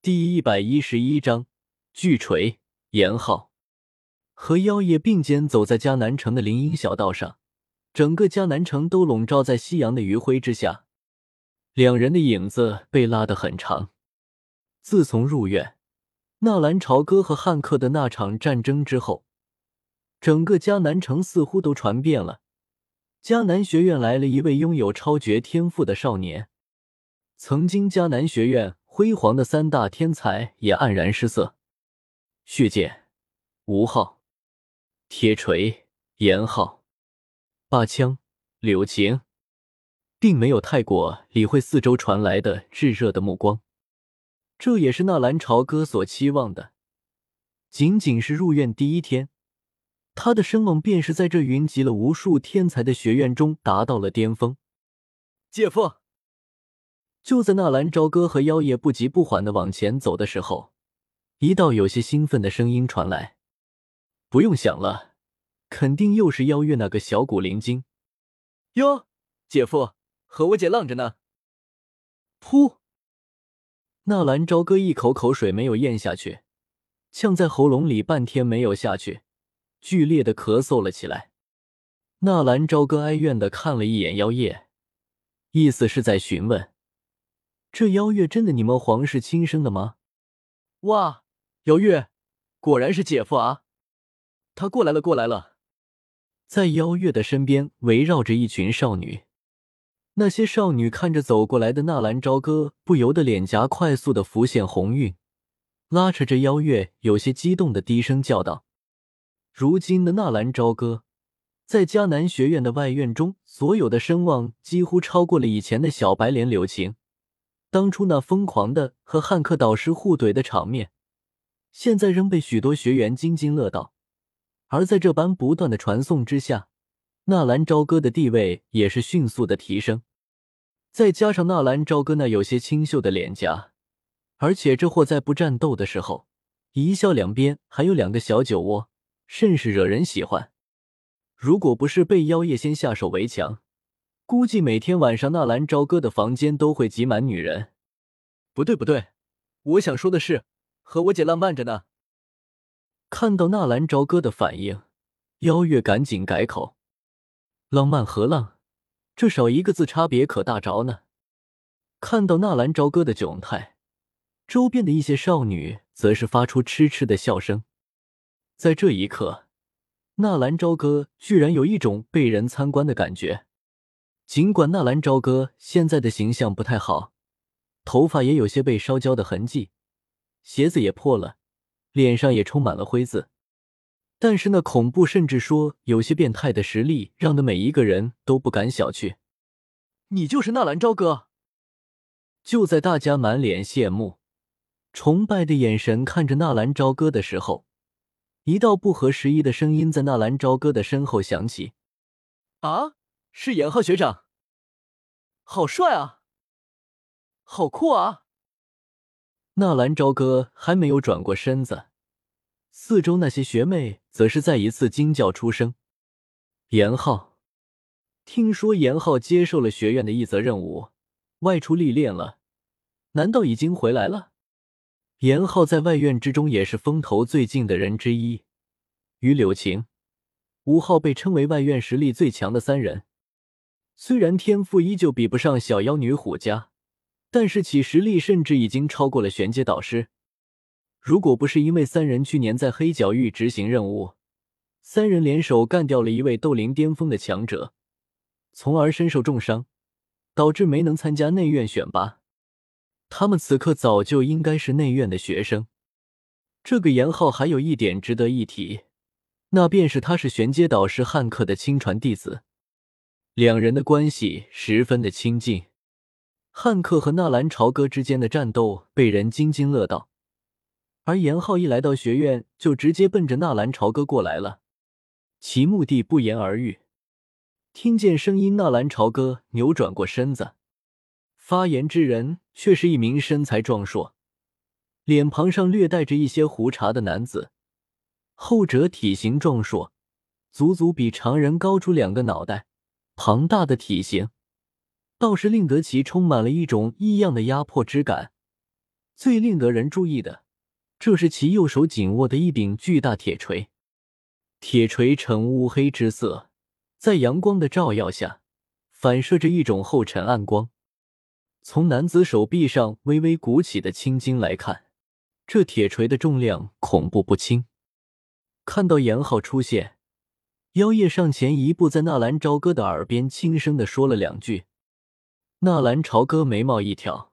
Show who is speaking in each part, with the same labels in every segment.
Speaker 1: 第一百一十一章巨锤严浩和妖夜并肩走在迦南城的林荫小道上，整个迦南城都笼罩在夕阳的余晖之下，两人的影子被拉得很长。自从入院，纳兰朝歌和汉克的那场战争之后，整个迦南城似乎都传遍了，迦南学院来了一位拥有超绝天赋的少年。曾经迦南学院。辉煌的三大天才也黯然失色。血剑吴昊，铁锤严浩，八枪柳晴，并没有太过理会四周传来的炙热的目光。这也是纳兰朝歌所期望的。仅仅是入院第一天，他的声望便是在这云集了无数天才的学院中达到了巅峰。姐夫。就在纳兰朝歌和妖夜不急不缓的往前走的时候，一道有些兴奋的声音传来：“不用想了，肯定又是妖月那个小古灵精。”哟，姐夫和我姐浪着呢。噗！纳兰朝歌一口口水没有咽下去，呛在喉咙里半天没有下去，剧烈的咳嗽了起来。纳兰朝歌哀怨的看了一眼妖夜，意思是在询问。这妖月真的你们皇室亲生的吗？哇，妖月果然是姐夫啊！他过来了，过来了。在邀月的身边围绕着一群少女，那些少女看着走过来的纳兰朝歌，不由得脸颊快速的浮现红晕，拉扯着邀月，有些激动的低声叫道：“如今的纳兰朝歌，在迦南学院的外院中，所有的声望几乎超过了以前的小白脸柳晴。”当初那疯狂的和汉克导师互怼的场面，现在仍被许多学员津津乐道。而在这般不断的传颂之下，纳兰朝歌的地位也是迅速的提升。再加上纳兰朝歌那有些清秀的脸颊，而且这货在不战斗的时候，一笑两边还有两个小酒窝，甚是惹人喜欢。如果不是被妖夜先下手为强，估计每天晚上纳兰朝歌的房间都会挤满女人。不对不对，我想说的是，和我姐浪漫着呢。看到纳兰朝歌的反应，妖月赶紧改口：“浪漫何浪？这少一个字差别可大着呢。”看到纳兰朝歌的窘态，周边的一些少女则是发出痴痴的笑声。在这一刻，纳兰朝歌居然有一种被人参观的感觉。尽管纳兰朝歌现在的形象不太好，头发也有些被烧焦的痕迹，鞋子也破了，脸上也充满了灰渍，但是那恐怖甚至说有些变态的实力，让的每一个人都不敢小觑。你就是纳兰朝歌？就在大家满脸羡慕、崇拜的眼神看着纳兰朝歌的时候，一道不合时宜的声音在纳兰朝歌的身后响起：“啊！”是严浩学长，好帅啊，好酷啊！纳兰朝歌还没有转过身子，四周那些学妹则是再一次惊叫出声。严浩，听说严浩接受了学院的一则任务，外出历练了，难道已经回来了？严浩在外院之中也是风头最劲的人之一，与柳晴、吴昊被称为外院实力最强的三人。虽然天赋依旧比不上小妖女虎家，但是其实力甚至已经超过了玄阶导师。如果不是因为三人去年在黑角域执行任务，三人联手干掉了一位斗灵巅峰的强者，从而身受重伤，导致没能参加内院选拔，他们此刻早就应该是内院的学生。这个严浩还有一点值得一提，那便是他是玄阶导师汉克的亲传弟子。两人的关系十分的亲近，汉克和纳兰朝歌之间的战斗被人津津乐道，而严浩一来到学院就直接奔着纳兰朝歌过来了，其目的不言而喻。听见声音，纳兰朝歌扭转过身子，发言之人却是一名身材壮硕、脸庞上略带着一些胡茬的男子，后者体型壮硕，足足比常人高出两个脑袋。庞大的体型，倒是令得其充满了一种异样的压迫之感。最令得人注意的，这是其右手紧握的一柄巨大铁锤，铁锤呈乌黑之色，在阳光的照耀下，反射着一种厚沉暗光。从男子手臂上微微鼓起的青筋来看，这铁锤的重量恐怖不轻。看到严浩出现，妖夜上前一步，在纳兰朝歌的耳边轻声的说了两句。纳兰朝歌眉毛一挑，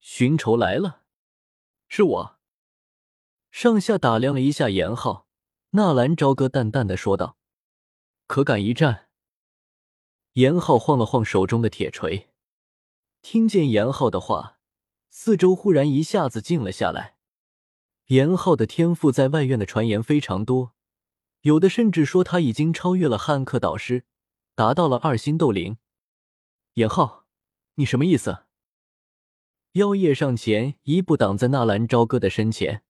Speaker 1: 寻仇来了，是我。上下打量了一下严浩，纳兰朝歌淡淡的说道：“可敢一战？”严浩晃了晃手中的铁锤，听见严浩的话，四周忽然一下子静了下来。严浩的天赋在外院的传言非常多，有的甚至说他已经超越了汉克导师，达到了二星斗灵。严浩。你什么意思？妖夜上前一步挡在纳兰朝歌的身前，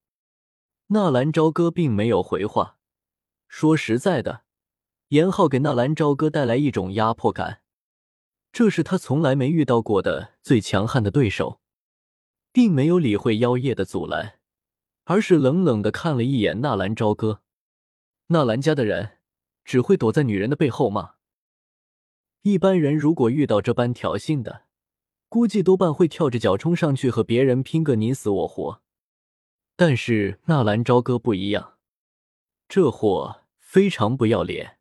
Speaker 1: 纳兰朝歌并没有回话。说实在的，严浩给纳兰朝歌带来一种压迫感，这是他从来没遇到过的最强悍的对手，并没有理会妖夜的阻拦，而是冷冷的看了一眼纳兰朝歌。纳兰家的人只会躲在女人的背后吗？一般人如果遇到这般挑衅的，估计多半会跳着脚冲上去和别人拼个你死我活，但是纳兰朝歌不一样，这货非常不要脸。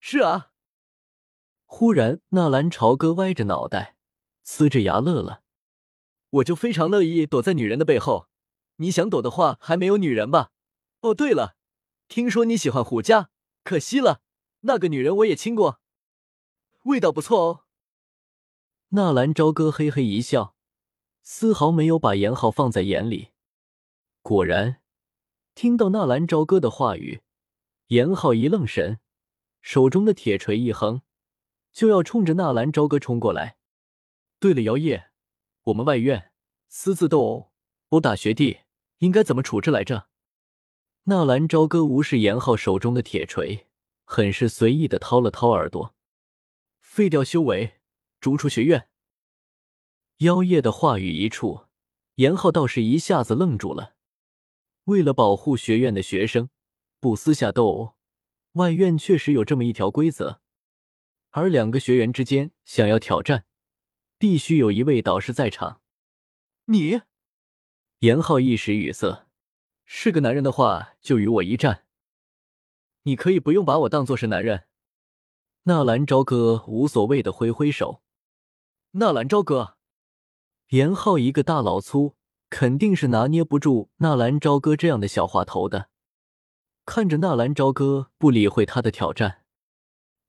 Speaker 1: 是啊，忽然纳兰朝歌歪着脑袋，呲着牙乐了。我就非常乐意躲在女人的背后，你想躲的话，还没有女人吧？哦，对了，听说你喜欢胡家，可惜了，那个女人我也亲过，味道不错哦。纳兰朝歌嘿嘿一笑，丝毫没有把严浩放在眼里。果然，听到纳兰朝歌的话语，严浩一愣神，手中的铁锤一横，就要冲着纳兰朝歌冲过来。对了，姚夜，我们外院私自斗殴、殴打学弟，应该怎么处置来着？纳兰朝歌无视严浩手中的铁锤，很是随意的掏了掏耳朵，废掉修为。逐出学院。妖夜的话语一出，严浩倒是一下子愣住了。为了保护学院的学生，不私下斗殴，外院确实有这么一条规则。而两个学员之间想要挑战，必须有一位导师在场。你，严浩一时语塞。是个男人的话，就与我一战。你可以不用把我当做是男人。纳兰朝歌无所谓的挥挥手。纳兰朝歌，严浩一个大老粗，肯定是拿捏不住纳兰朝歌这样的小滑头的。看着纳兰朝歌不理会他的挑战，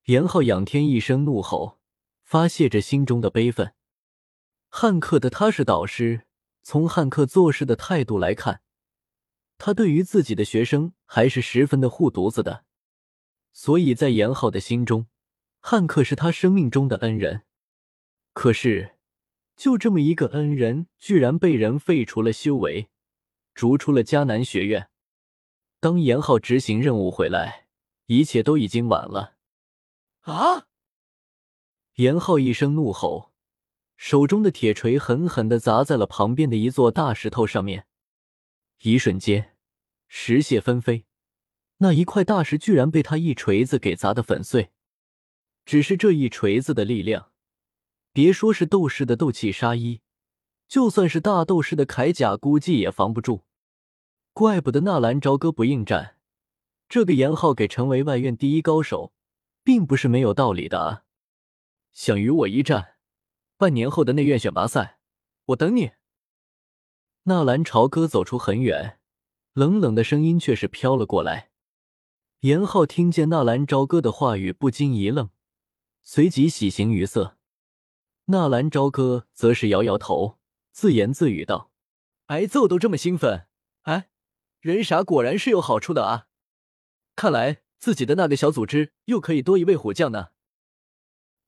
Speaker 1: 严浩仰天一声怒吼，发泄着心中的悲愤。汉克的他是导师，从汉克做事的态度来看，他对于自己的学生还是十分的护犊子的。所以在严浩的心中，汉克是他生命中的恩人。可是，就这么一个恩人，居然被人废除了修为，逐出了迦南学院。当严浩执行任务回来，一切都已经晚了。啊！严浩一声怒吼，手中的铁锤狠狠的砸在了旁边的一座大石头上面。一瞬间，石屑纷飞，那一块大石居然被他一锤子给砸得粉碎。只是这一锤子的力量。别说是斗士的斗气杀衣，就算是大斗士的铠甲，估计也防不住。怪不得纳兰朝歌不应战，这个严浩给成为外院第一高手，并不是没有道理的啊！想与我一战，半年后的内院选拔赛，我等你。纳兰朝歌走出很远，冷冷的声音却是飘了过来。严浩听见纳兰朝歌的话语，不禁一愣，随即喜形于色。纳兰朝歌则是摇摇头，自言自语道：“挨揍都这么兴奋，哎，人傻果然是有好处的啊！看来自己的那个小组织又可以多一位虎将呢。”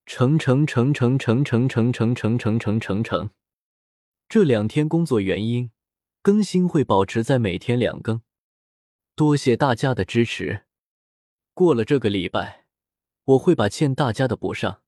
Speaker 1: 成成成成成成成成成成成成成，这两天工作原因，更新会保持在每天两更。多谢大家的支持，过了这个礼拜，我会把欠大家的补上。